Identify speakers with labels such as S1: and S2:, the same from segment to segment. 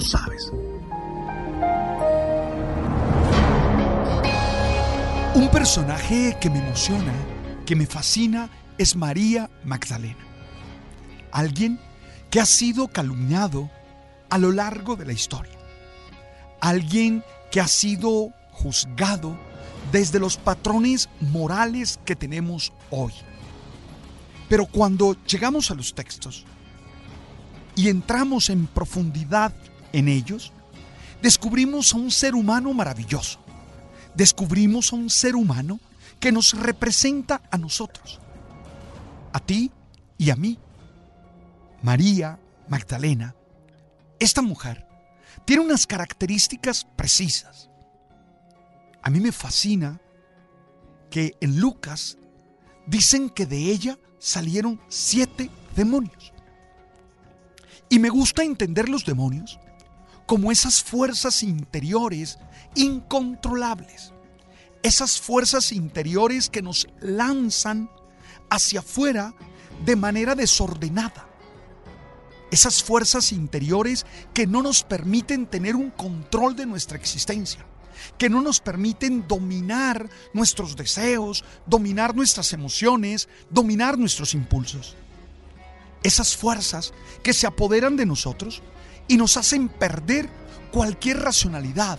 S1: Sabes. Un personaje que me emociona, que me fascina, es María Magdalena. Alguien que ha sido calumniado a lo largo de la historia. Alguien que ha sido juzgado desde los patrones morales que tenemos hoy. Pero cuando llegamos a los textos y entramos en profundidad en ellos, descubrimos a un ser humano maravilloso. Descubrimos a un ser humano que nos representa a nosotros, a ti y a mí. María Magdalena, esta mujer, tiene unas características precisas. A mí me fascina que en Lucas dicen que de ella salieron siete demonios. Y me gusta entender los demonios como esas fuerzas interiores incontrolables. Esas fuerzas interiores que nos lanzan hacia afuera de manera desordenada. Esas fuerzas interiores que no nos permiten tener un control de nuestra existencia, que no nos permiten dominar nuestros deseos, dominar nuestras emociones, dominar nuestros impulsos. Esas fuerzas que se apoderan de nosotros y nos hacen perder cualquier racionalidad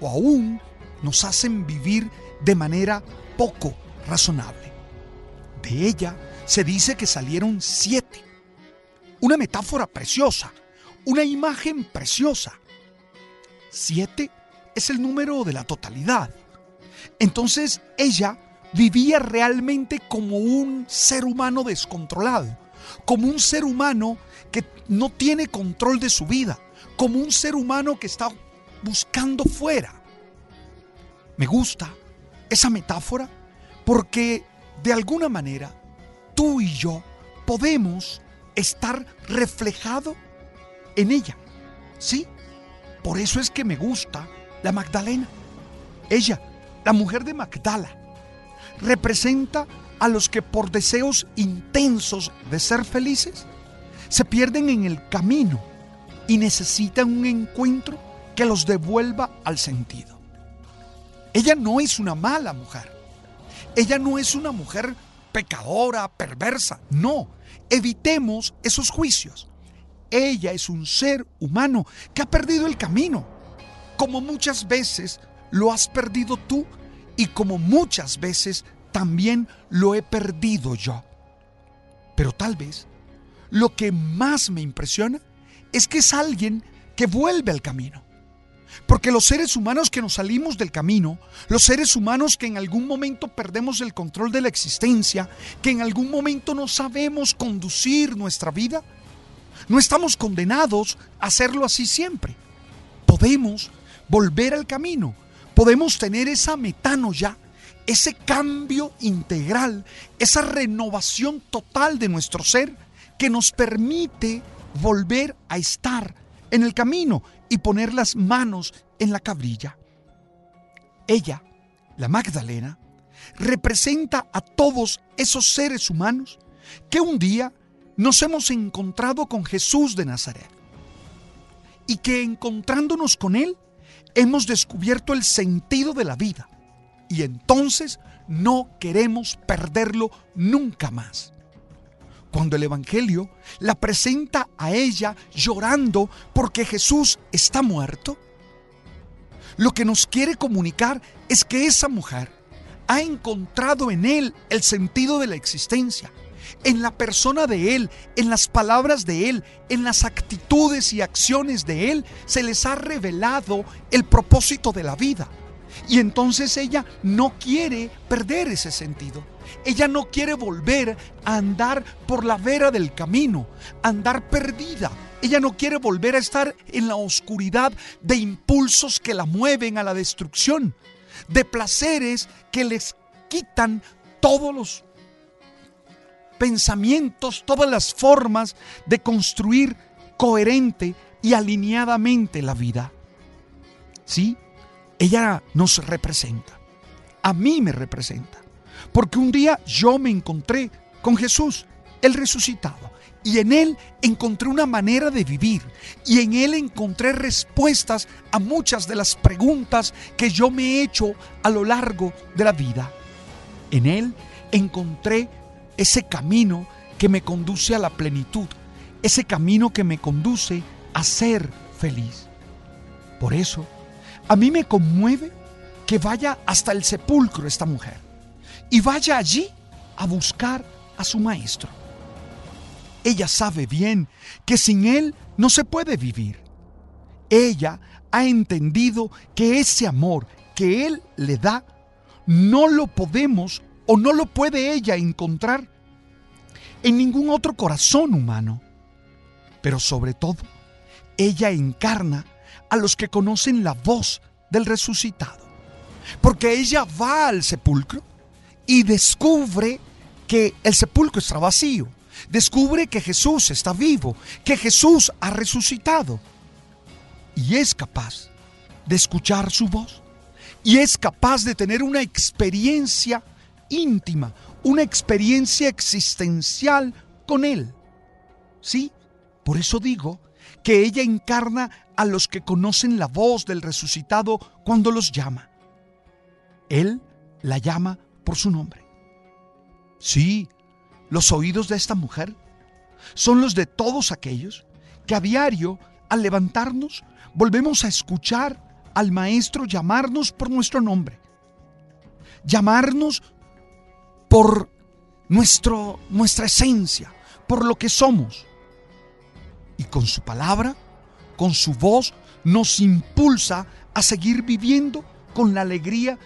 S1: o aún nos hacen vivir de manera poco razonable. De ella se dice que salieron siete. Una metáfora preciosa, una imagen preciosa. Siete es el número de la totalidad. Entonces ella vivía realmente como un ser humano descontrolado, como un ser humano que no tiene control de su vida, como un ser humano que está buscando fuera. Me gusta esa metáfora porque de alguna manera tú y yo podemos estar reflejado en ella. ¿Sí? Por eso es que me gusta la Magdalena. Ella, la mujer de Magdala, representa a los que por deseos intensos de ser felices se pierden en el camino y necesitan un encuentro que los devuelva al sentido. Ella no es una mala mujer. Ella no es una mujer pecadora, perversa. No, evitemos esos juicios. Ella es un ser humano que ha perdido el camino, como muchas veces lo has perdido tú y como muchas veces también lo he perdido yo. Pero tal vez lo que más me impresiona es que es alguien que vuelve al camino. Porque los seres humanos que nos salimos del camino, los seres humanos que en algún momento perdemos el control de la existencia, que en algún momento no sabemos conducir nuestra vida, no estamos condenados a hacerlo así siempre. Podemos volver al camino, podemos tener esa metano ya, ese cambio integral, esa renovación total de nuestro ser que nos permite volver a estar en el camino y poner las manos en la cabrilla. Ella, la Magdalena, representa a todos esos seres humanos que un día nos hemos encontrado con Jesús de Nazaret y que encontrándonos con Él hemos descubierto el sentido de la vida y entonces no queremos perderlo nunca más. Cuando el Evangelio la presenta a ella llorando porque Jesús está muerto, lo que nos quiere comunicar es que esa mujer ha encontrado en Él el sentido de la existencia, en la persona de Él, en las palabras de Él, en las actitudes y acciones de Él, se les ha revelado el propósito de la vida. Y entonces ella no quiere perder ese sentido. Ella no quiere volver a andar por la vera del camino, andar perdida. Ella no quiere volver a estar en la oscuridad de impulsos que la mueven a la destrucción, de placeres que les quitan todos los pensamientos, todas las formas de construir coherente y alineadamente la vida. ¿Sí? Ella nos representa. A mí me representa. Porque un día yo me encontré con Jesús, el resucitado. Y en Él encontré una manera de vivir. Y en Él encontré respuestas a muchas de las preguntas que yo me he hecho a lo largo de la vida. En Él encontré ese camino que me conduce a la plenitud. Ese camino que me conduce a ser feliz. Por eso, a mí me conmueve que vaya hasta el sepulcro esta mujer y vaya allí a buscar a su maestro. Ella sabe bien que sin él no se puede vivir. Ella ha entendido que ese amor que él le da no lo podemos o no lo puede ella encontrar en ningún otro corazón humano. Pero sobre todo, ella encarna a los que conocen la voz del resucitado. Porque ella va al sepulcro y descubre que el sepulcro está vacío. Descubre que Jesús está vivo, que Jesús ha resucitado. Y es capaz de escuchar su voz. Y es capaz de tener una experiencia íntima, una experiencia existencial con Él. Sí, por eso digo que ella encarna a los que conocen la voz del resucitado cuando los llama. Él la llama por su nombre. Sí, los oídos de esta mujer son los de todos aquellos que a diario, al levantarnos, volvemos a escuchar al Maestro llamarnos por nuestro nombre, llamarnos por nuestro, nuestra esencia, por lo que somos. Y con su palabra, con su voz, nos impulsa a seguir viviendo con la alegría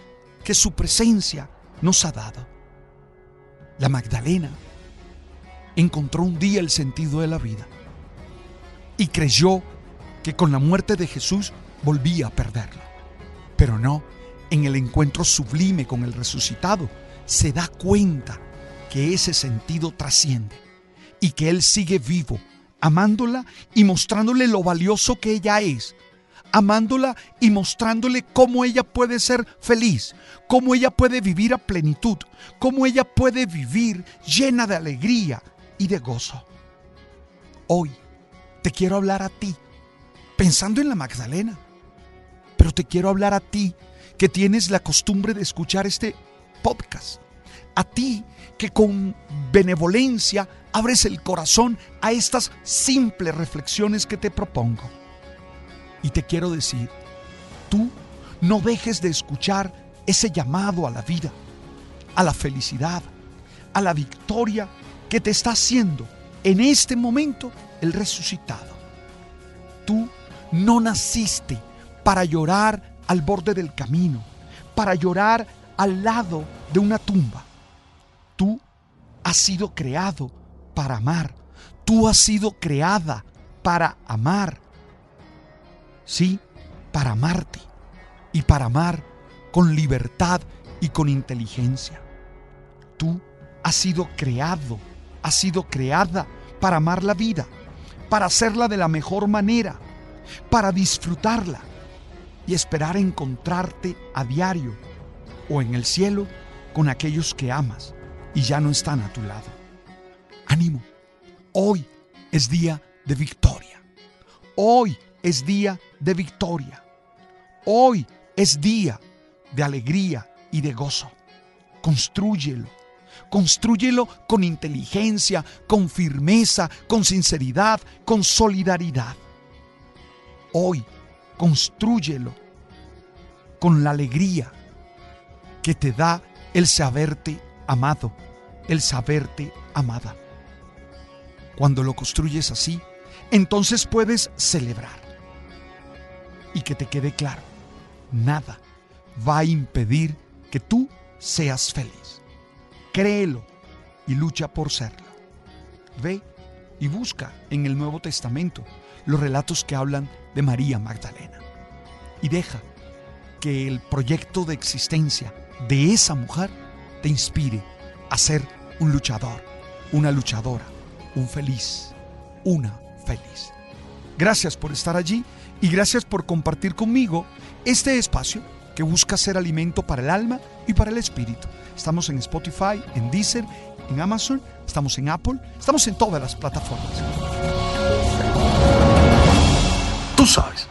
S1: que su presencia nos ha dado. La Magdalena encontró un día el sentido de la vida y creyó que con la muerte de Jesús volvía a perderlo. Pero no, en el encuentro sublime con el resucitado, se da cuenta que ese sentido trasciende y que Él sigue vivo, amándola y mostrándole lo valioso que ella es, amándola y mostrándole cómo ella puede ser feliz, cómo ella puede vivir a plenitud, cómo ella puede vivir llena de alegría y de gozo. Hoy te quiero hablar a ti, pensando en la Magdalena, pero te quiero hablar a ti que tienes la costumbre de escuchar este podcast, a ti que con benevolencia abres el corazón a estas simples reflexiones que te propongo. Y te quiero decir, tú no dejes de escuchar ese llamado a la vida, a la felicidad, a la victoria que te está haciendo en este momento el resucitado. Tú no naciste para llorar al borde del camino, para llorar al lado de una tumba. Has sido creado para amar. Tú has sido creada para amar sí, para amarte y para amar con libertad y con inteligencia. Tú has sido creado, has sido creada para amar la vida, para hacerla de la mejor manera, para disfrutarla y esperar encontrarte a diario o en el cielo con aquellos que amas y ya no están a tu lado. Ánimo, hoy es día de victoria. Hoy es día de victoria. Hoy es día de alegría y de gozo. Construyelo. Construyelo con inteligencia, con firmeza, con sinceridad, con solidaridad. Hoy, construyelo con la alegría que te da el saberte amado, el saberte amada. Cuando lo construyes así, entonces puedes celebrar. Y que te quede claro, nada va a impedir que tú seas feliz. Créelo y lucha por serlo. Ve y busca en el Nuevo Testamento los relatos que hablan de María Magdalena. Y deja que el proyecto de existencia de esa mujer te inspire a ser un luchador, una luchadora, un feliz, una feliz. Gracias por estar allí y gracias por compartir conmigo este espacio que busca ser alimento para el alma y para el espíritu. Estamos en Spotify, en Deezer, en Amazon, estamos en Apple, estamos en todas las plataformas. Tú sabes.